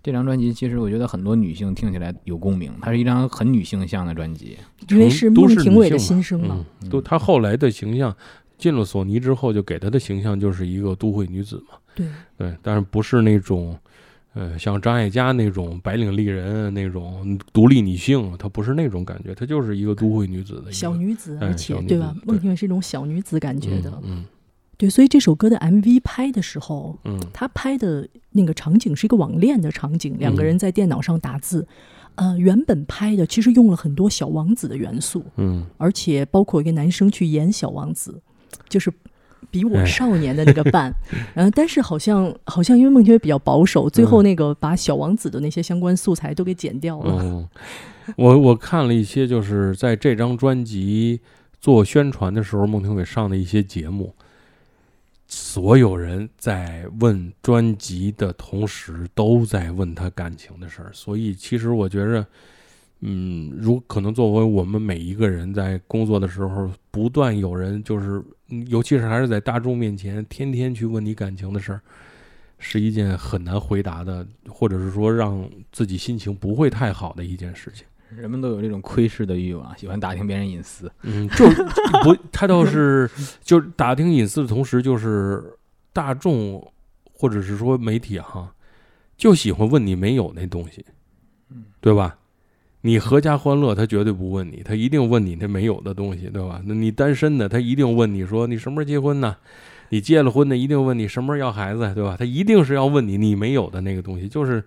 这张专辑其实我觉得很多女性听起来有共鸣，它是一张很女性向的专辑。因为是都是孟庭苇的心声嘛。嗯，都她后来的形象，进了索尼之后，就给她的形象就是一个都会女子嘛。对，对，但是不是那种，呃，像张艾嘉那种白领丽人那种独立女性，她不是那种感觉，她就是一个都会女子的一个小女子，哎而且对吧子？孟庭苇是一种小女子感觉的。嗯对，所以这首歌的 MV 拍的时候，嗯。他拍的那个场景是一个网恋的场景，两个嗯。人在电脑上打字。呃，原本拍的其实用了很多小王子的元素，嗯。而且包括一个男生去演小王子，就是比我哎。少年的那个伴，然后但是好像好像因为孟庭苇比较保守，最后嗯。那个把小王子的那些相关素材都给剪掉了。嗯，我我看了一些，就是在这张专辑做宣传的时候，孟庭苇上的一些节目，所有人在问专辑的同时，都在问他感情的事儿。所以，其实我觉着，嗯，如可能作为我们每一个人在工作的时候，不断有人就是，尤其是还是在大众面前，天天去问你感情的事儿。是一件很难回答的，或者是说让自己心情不会太好的一件事情。人们都有这种窥视的欲望，喜欢打听别人隐私。嗯，就是不，他倒是就是打听隐私的同时，就是大众或者是说媒体哈，就喜欢问你没有那东西，对吧？你阖家欢乐，他绝对不问你，他一定问你那没有的东西，对吧？那你单身的，他一定问你说你什么时候结婚呢？你结了婚的，一定问你什么时候要孩子，对吧？他一定是要问你你没有的那个东西，就是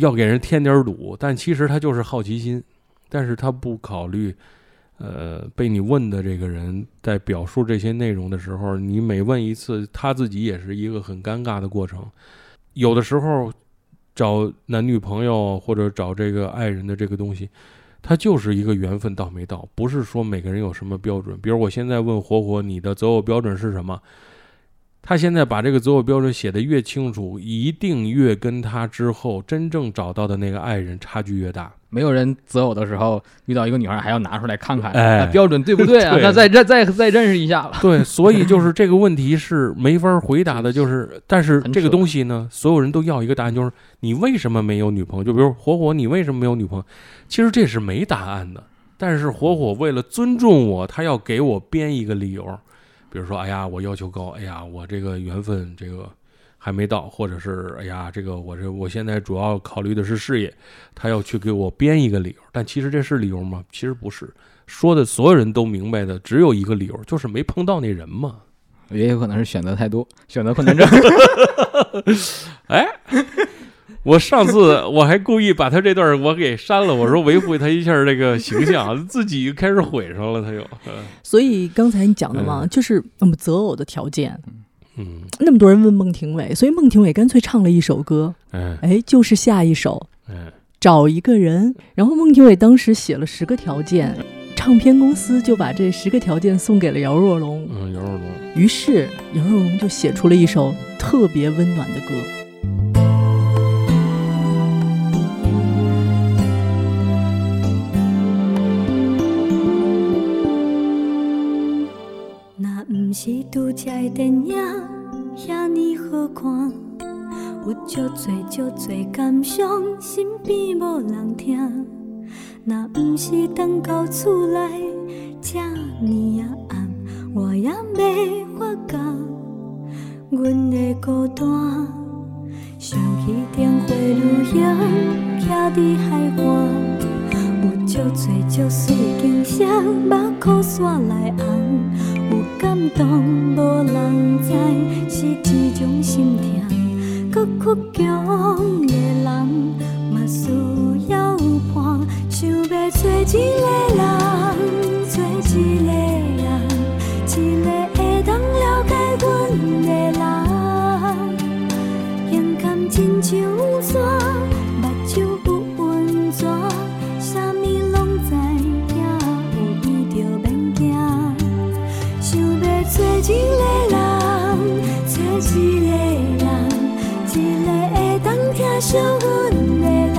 要给人添点堵，但其实他就是好奇心，但是他不考虑。呃，被你问的这个人在表述这些内容的时候，你每问一次，他自己也是一个很尴尬的过程。有的时候找男女朋友或者找这个爱人的这个东西，它就是一个缘分到没到，不是说每个人有什么标准。比如我现在问火火，你的择偶标准是什么？他现在把这个择偶标准写得越清楚，一定越跟他之后真正找到的那个爱人差距越大。没有人择偶的时候遇到一个女孩还要拿出来看看，哎啊标准对不对啊？对那再认再再认识一下了。对，所以就是这个问题是没法回答的，就是 但是这个东西呢，所有人都要一个答案，就是你为什么没有女朋友？就比如火火，你为什么没有女朋友？其实这是没答案的，但是火火为了尊重我，他要给我编一个理由，比如说，哎呀，我要求高，哎呀，我这个缘分这个还没到，或者是哎呀，这个我这我现在主要考虑的是事业，他要去给我编一个理由，但其实这是理由吗？其实不是，说的所有人都明白的只有一个理由，就是没碰到那人嘛。也有可能是选择太多，选择困难症。哎，我上次 我还故意把他这段我给删了，我说维护他一下这个形象，自己开始毁上了，他又，所以刚才你讲的嘛，嗯就是那么择偶的条件。嗯，那么多人问孟庭苇，所以孟庭苇干脆唱了一首歌，哎哎，就是下一首嗯，找一个人。然后孟庭苇当时写了十个条件，唱片公司就把这十个条件送给了姚若龙，嗯，姚若龙，于是姚若龙就写出了一首特别温暖的歌。毋是拄则的电影遐尼好看，有足多足多感伤，身边无人听。若毋是等到厝内这呢啊暗，我也袂发觉阮的孤单。想起电花女兄徛伫海岸。有足多足水景色，目眶煞来红，有感动无人知是一种心痛，搁倔强的人嘛需要伴，想要找一个人，当疼惜阮的人。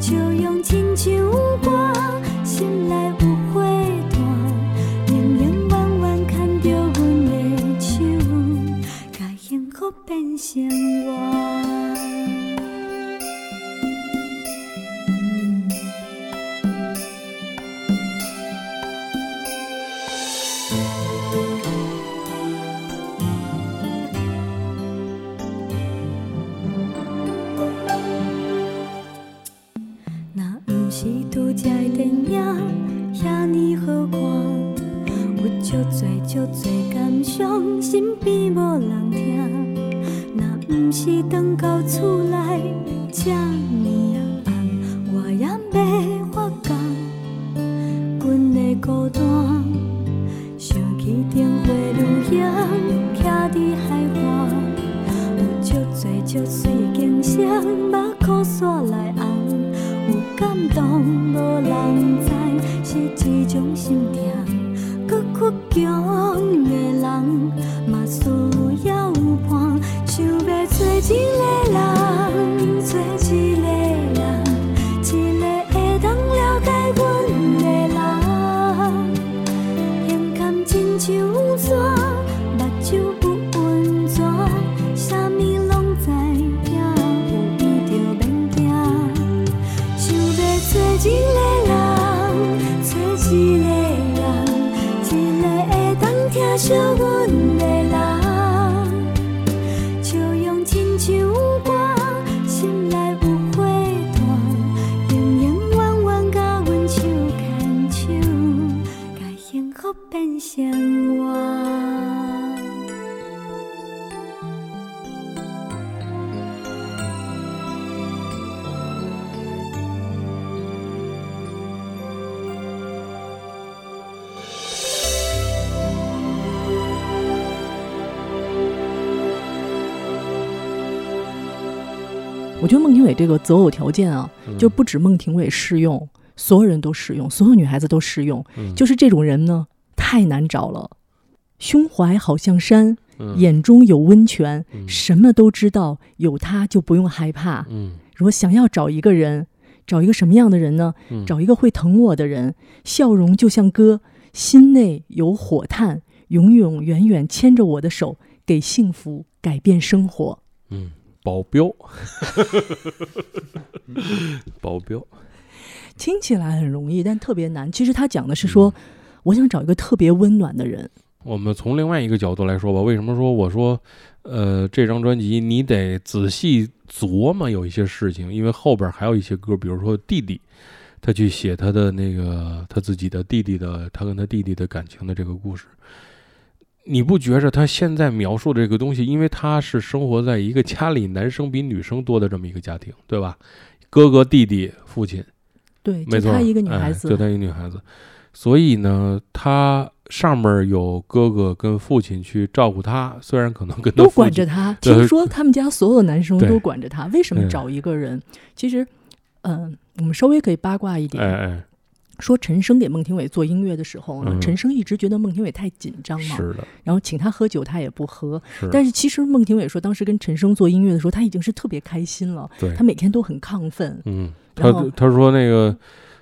笑容亲像歌，心内有花团，永永远远牵着阮的手，甲幸福变成活。这个择偶条件啊，嗯就不止孟庭苇适用，所有人都适用，所有女孩子都适用。嗯就是这种人呢，太难找了。胸怀好像山，嗯眼中有温泉，嗯什么都知道，有他就不用害怕。嗯如果想要找一个人，找一个什么样的人呢？嗯找一个会疼我的人，笑容就像歌，心内有火炭，永永远远牵着我的手，给幸福改变生活。嗯，保镖，保镖，听起来很容易，但特别难。其实他讲的是说，我想找一个特别温暖的人。我们从另外一个角度来说吧，为什么说我说，呃，这张专辑你得仔细琢磨有一些事情，因为后边还有一些歌，比如说弟弟，他去写他的那个他自己的弟弟的，他跟他弟弟的感情的这个故事。你不觉着他现在描述这个东西，因为他是生活在一个家里男生比女生多的这么一个家庭，对吧？哥哥、弟弟、父亲，对，没错，就她一个女孩子，哎就她一个女孩子，所以呢，她上面有哥哥跟父亲去照顾她，虽然可能跟她都管着她。听说他们家所有男生都管着她，为什么找一个人？其实，嗯、我们稍微可以八卦一点，哎哎，说陈升给孟庭苇做音乐的时候呢，嗯陈升一直觉得孟庭苇太紧张嘛，是的，然后请他喝酒他也不喝。是，但是其实孟庭苇说，当时跟陈升做音乐的时候，他已经是特别开心了，对他，每天都很亢奋。嗯，他他说那个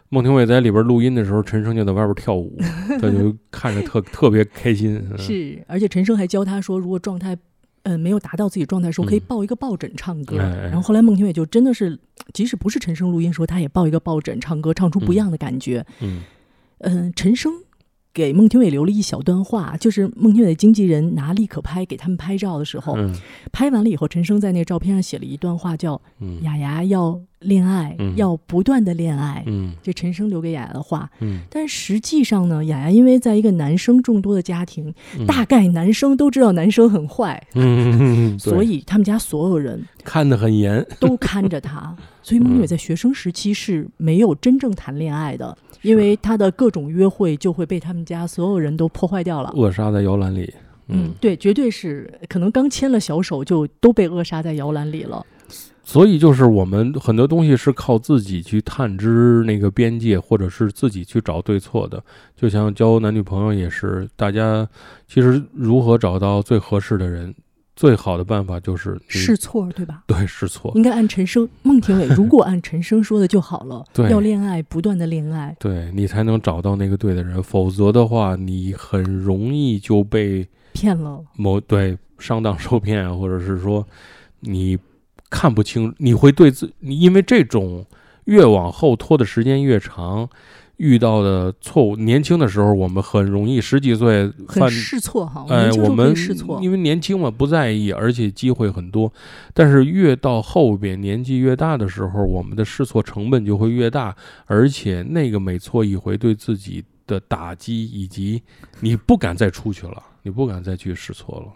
孟庭苇在里边录音的时候，陈升就在外边跳舞，他就看着特特别开心，嗯是，而且陈升还教他说，如果状态。呃，没有达到自己状态的时候，可以嗯。抱一个抱枕唱歌。然后后来孟庭苇就真的是，即使不是陈升录音的时候，他也抱一个抱枕唱歌，唱出不一样的感觉。嗯。嗯、陈升给孟庭苇留了一小段话，就是孟庭苇的经纪人拿立可拍给他们拍照的时候，嗯。拍完了以后，陈升在那个照片上写了一段话，叫嗯“雅雅要恋爱，嗯。要不断的恋爱”，嗯。这陈升留给雅雅的话。嗯。但实际上呢，雅雅因为在一个男生众多的家庭，嗯，大概男生都知道男生很坏，嗯，对。所以他们家所有人看得很严，都看着他。所以孟伟在学生时期是没有真正谈恋爱的，因为他的各种约会就会被他们家所有人都破坏掉了。扼杀在摇篮里，嗯，对，绝对是可能刚牵了小手就都被扼杀在摇篮里了。所以就是我们很多东西是靠自己去探知那个边界，或者是自己去找对错的。就像交男女朋友也是，大家其实如何找到最合适的人，最好的办法就是你 试错，对吧？对试错，应该按陈升、孟庭苇，如果按陈升说的就好了。对要恋爱，不断的恋爱。对你才能找到那个对的人，否则的话，你很容易就被骗了，某对上当受骗，啊或者是说你看不清，你会对自你因为这种越往后拖的时间越长，遇到的错误，年轻的时候我们很容易十几岁犯很试错哈。哎，我们试错，因为年轻嘛，不在意，而且机会很多。但是越到后边年纪越大的时候，我们的试错成本就会越大，而且那个每错一回对自己的打击，以及你不敢再出去了，你不敢再去试错了。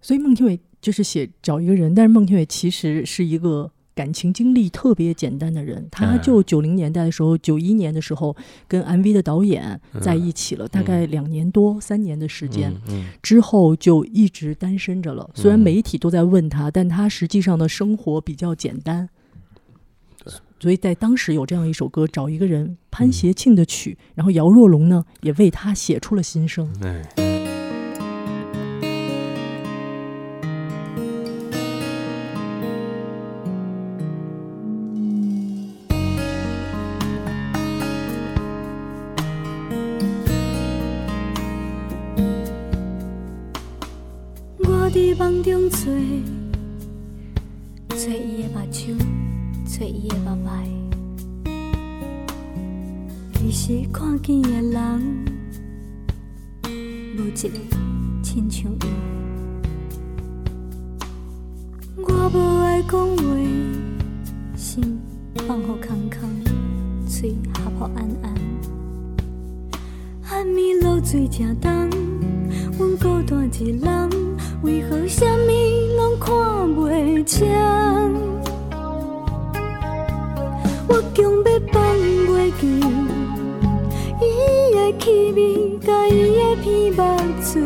所以孟庭苇就是写找一个人，但是孟庭苇其实是一个感情经历特别简单的人，他哎就九零年代的时候，九一年的时候跟 MV 的导演在一起了，大概两年多、三年的时间。之后就一直单身着了。虽然嗯媒体都在问他，但他实际上的生活比较简单。所以在当时有这样一首歌，找一个人潘协庆的曲，然后姚若龙呢也为他写出了心声。哎，梦中找，找伊的目睭，找伊的目眉。其实看见的人，无一个亲像伊。我无爱讲话，心放互空空，嘴合乎暗暗。暗暝落水正重，阮孤单一人，为何什么拢看袂清？我强要放袂记，伊的气味甲伊的鼻目嘴，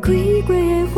开过的花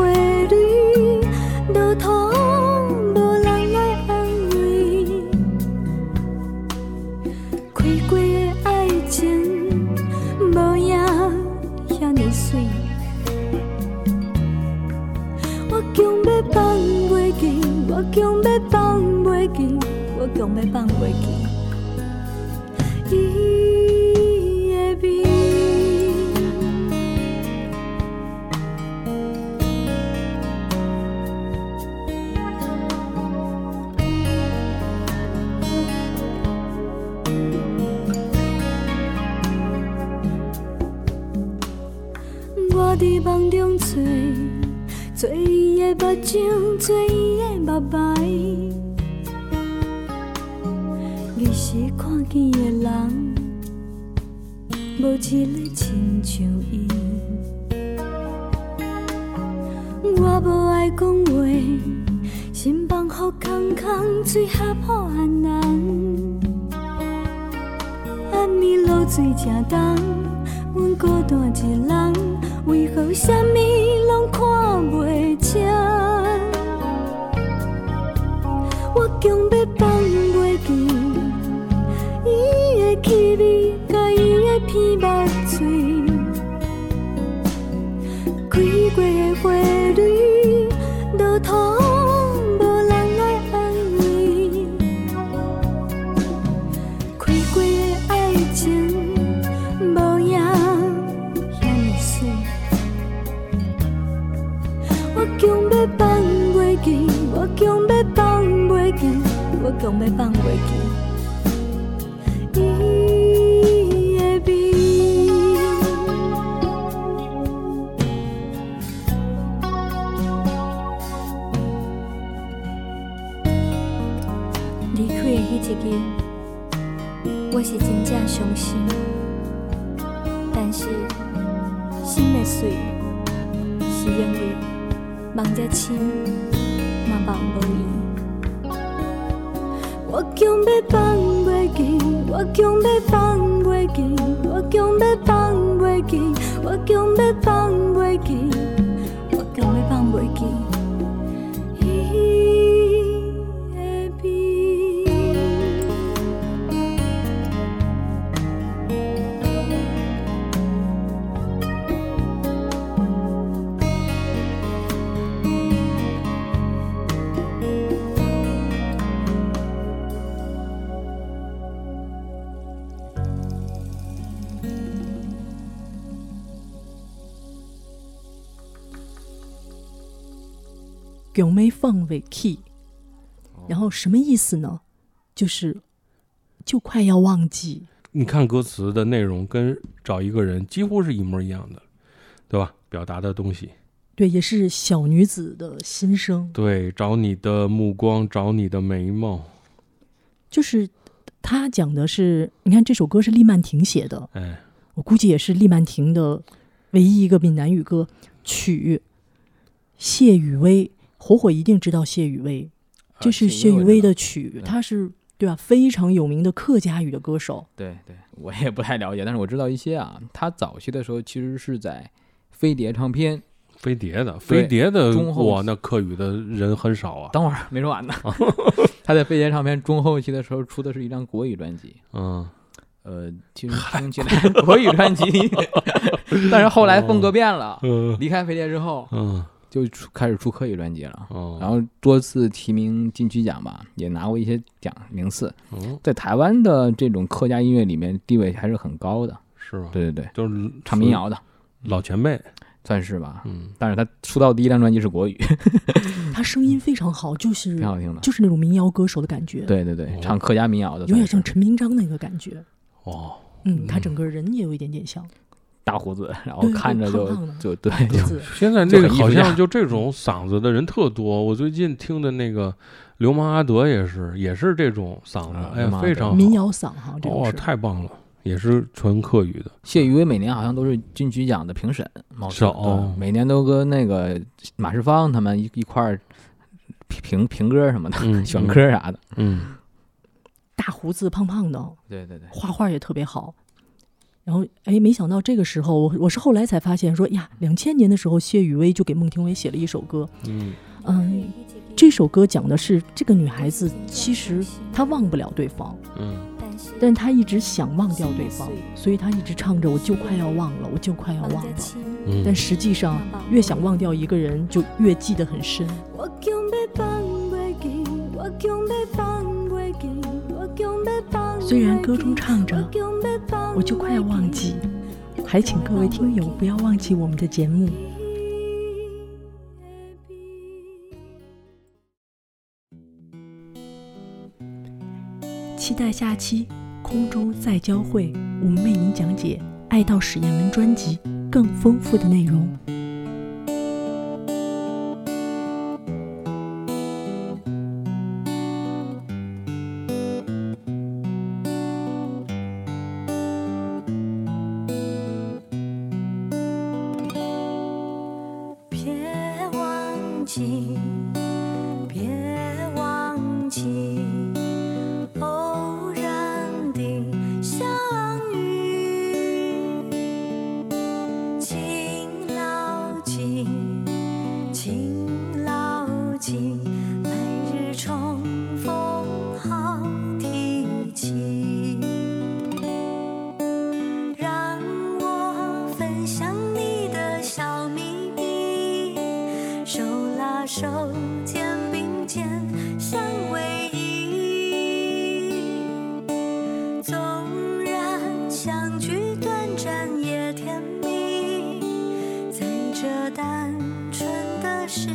是因为梦才深，嘛梦无伊。我强要放袂记，我强要放袂记，我强要放袂记，我强要放袂记，我强要放袂记。囧妹放尾 key，然后什么意思呢？就是就快要忘记，你看歌词的内容跟找一个人几乎是一模一样的，对吧？表达的东西，对，也是小女子的心声。对，找你的目光，找你的眉毛，就是他讲的是，你看这首歌是厉曼婷写的，哎，我估计也是厉曼婷的唯一一个闽南语歌曲。谢雨薇《火火一定知道谢雨薇，这是谢雨薇的曲，对她是对吧？非常有名的客家语的歌手。对对，我也不太了解，但是我知道一些啊。他早期的时候其实是在飞碟唱片。飞碟的，飞碟的，中后哇，那客语的人很少啊。等会儿没说完呢。他在飞碟唱片中后期的时候出的是一张国语专辑，嗯，呃，其实听起来国语专辑，但是后来风格变了，嗯离开飞碟之后嗯就出开始出科语专辑了。哦，然后多次提名金曲奖吧，也拿过一些奖名次，嗯，在台湾的这种客家音乐里面地位还是很高的。是吗？对对对，就是唱民谣的老前辈。算是吧。嗯，但是他出道第一张专辑是国语，他声音非常好，就是挺好听的。就是那种民谣歌手的感觉，，对对对哦，唱客家民谣的，有点像陈明章那个感觉。哦，嗯，他整个人也有一点点像。大胡子，然后看着就就对，现在这个好像 就这种嗓子的人特多。我最近听的那个流氓阿德也是，也是这种嗓子啊，哎非常民谣嗓哈，这哦个，是。太棒了，也是纯客语的。谢宇威每年好像都是金曲奖的评审，貌似是哦对每年都跟那个马世芳他们一一块儿评评评歌什么的，嗯，选歌啥的。嗯，大胡子胖胖的，对对对，画画也特别好。然后，哎，没想到这个时候，我我是后来才发现说呀，两千年的时候，谢雨薇就给孟庭苇写了一首歌。嗯嗯，这首歌讲的是这个女孩子其实她忘不了对方，嗯但她一直想忘掉对方，所以她一直唱着“我就快要忘了，我就快要忘了”。嗯，但实际上，越想忘掉一个人，就越记得很深。我虽然歌中唱着我就快要忘记，还请各位听友不要忘记我们的节目。期待下期空中再交汇，我们为您讲解《爱到史艳文》专辑更丰富的内容。是